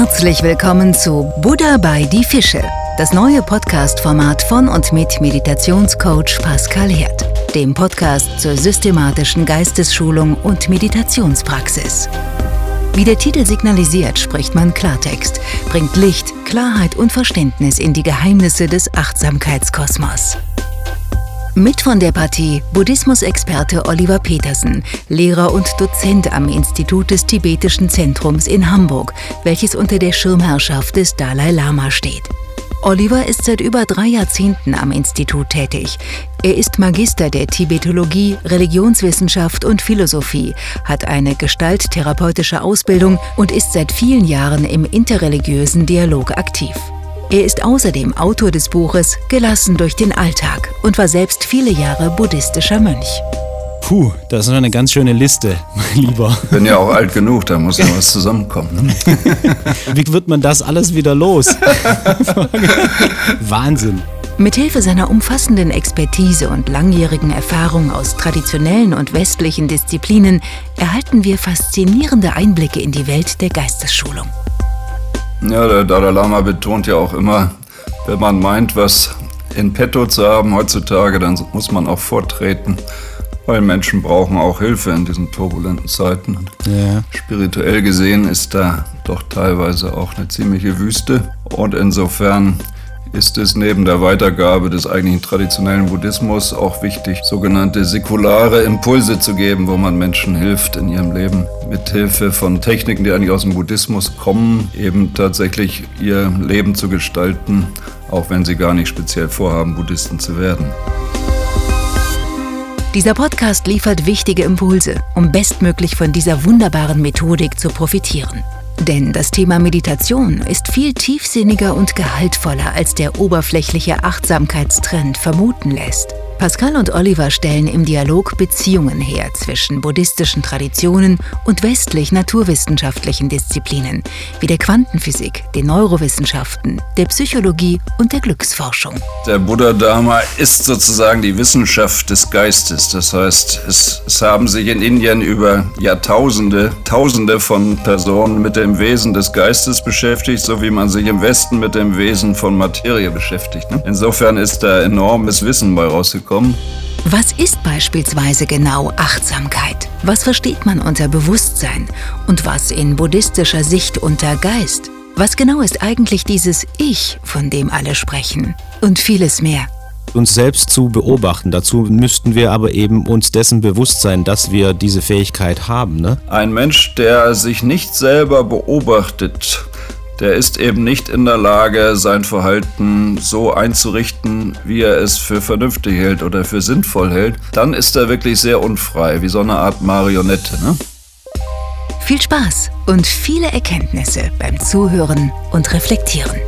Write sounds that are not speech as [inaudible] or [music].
Herzlich willkommen zu Buddha bei die Fische, das neue Podcast-Format von und mit Meditationscoach Pascal Hert, dem Podcast zur systematischen Geistesschulung und Meditationspraxis. Wie der Titel signalisiert, spricht man Klartext, bringt Licht, Klarheit und Verständnis in die Geheimnisse des Achtsamkeitskosmos. Mit von der Partie Buddhismusexperte Oliver Petersen, Lehrer und Dozent am Institut des Tibetischen Zentrums in Hamburg, welches unter der Schirmherrschaft des Dalai Lama steht. Oliver ist seit über drei Jahrzehnten am Institut tätig. Er ist Magister der Tibetologie, Religionswissenschaft und Philosophie, hat eine gestalttherapeutische Ausbildung und ist seit vielen Jahren im interreligiösen Dialog aktiv. Er ist außerdem Autor des Buches Gelassen durch den Alltag und war selbst viele Jahre buddhistischer Mönch. Puh, das ist eine ganz schöne Liste, [laughs] mein Lieber. Ich bin ja auch alt genug, da muss noch [laughs] was zusammenkommen. Ne? [laughs] Wie wird man das alles wieder los? Wahnsinn. Mithilfe seiner umfassenden Expertise und langjährigen Erfahrung aus traditionellen und westlichen Disziplinen erhalten wir faszinierende Einblicke in die Welt der Geistesschulung. Ja, der Dalai Lama betont ja auch immer, wenn man meint, was in petto zu haben heutzutage, dann muss man auch vortreten, weil Menschen brauchen auch Hilfe in diesen turbulenten Zeiten. Ja. Spirituell gesehen ist da doch teilweise auch eine ziemliche Wüste und insofern ist es neben der Weitergabe des eigentlichen traditionellen Buddhismus auch wichtig, sogenannte säkulare Impulse zu geben, wo man Menschen hilft in ihrem Leben mit Hilfe von Techniken, die eigentlich aus dem Buddhismus kommen, eben tatsächlich ihr Leben zu gestalten, auch wenn sie gar nicht speziell vorhaben, Buddhisten zu werden. Dieser Podcast liefert wichtige Impulse, um bestmöglich von dieser wunderbaren Methodik zu profitieren. Denn das Thema Meditation ist viel tiefsinniger und gehaltvoller, als der oberflächliche Achtsamkeitstrend vermuten lässt. Pascal und Oliver stellen im Dialog Beziehungen her zwischen buddhistischen Traditionen und westlich-naturwissenschaftlichen Disziplinen wie der Quantenphysik, den Neurowissenschaften, der Psychologie und der Glücksforschung. Der Buddha Dharma ist sozusagen die Wissenschaft des Geistes. Das heißt, es, es haben sich in Indien über Jahrtausende, Tausende von Personen mit dem Wesen des Geistes beschäftigt, so wie man sich im Westen mit dem Wesen von Materie beschäftigt. Ne? Insofern ist da enormes Wissen bei rausgekommen kommen. Was ist beispielsweise genau Achtsamkeit? Was versteht man unter Bewusstsein? Und was in buddhistischer Sicht unter Geist? Was genau ist eigentlich dieses Ich, von dem alle sprechen? Und vieles mehr. Uns selbst zu beobachten. Dazu müssten wir aber eben uns dessen bewusst sein, dass wir diese Fähigkeit haben. Ne? Ein Mensch, der sich nicht selber beobachtet, der ist eben nicht in der Lage, sein Verhalten so einzurichten, wie er es für vernünftig hält oder für sinnvoll hält, dann ist er wirklich sehr unfrei, wie so eine Art Marionette. Ne? Viel Spaß und viele Erkenntnisse beim Zuhören und Reflektieren.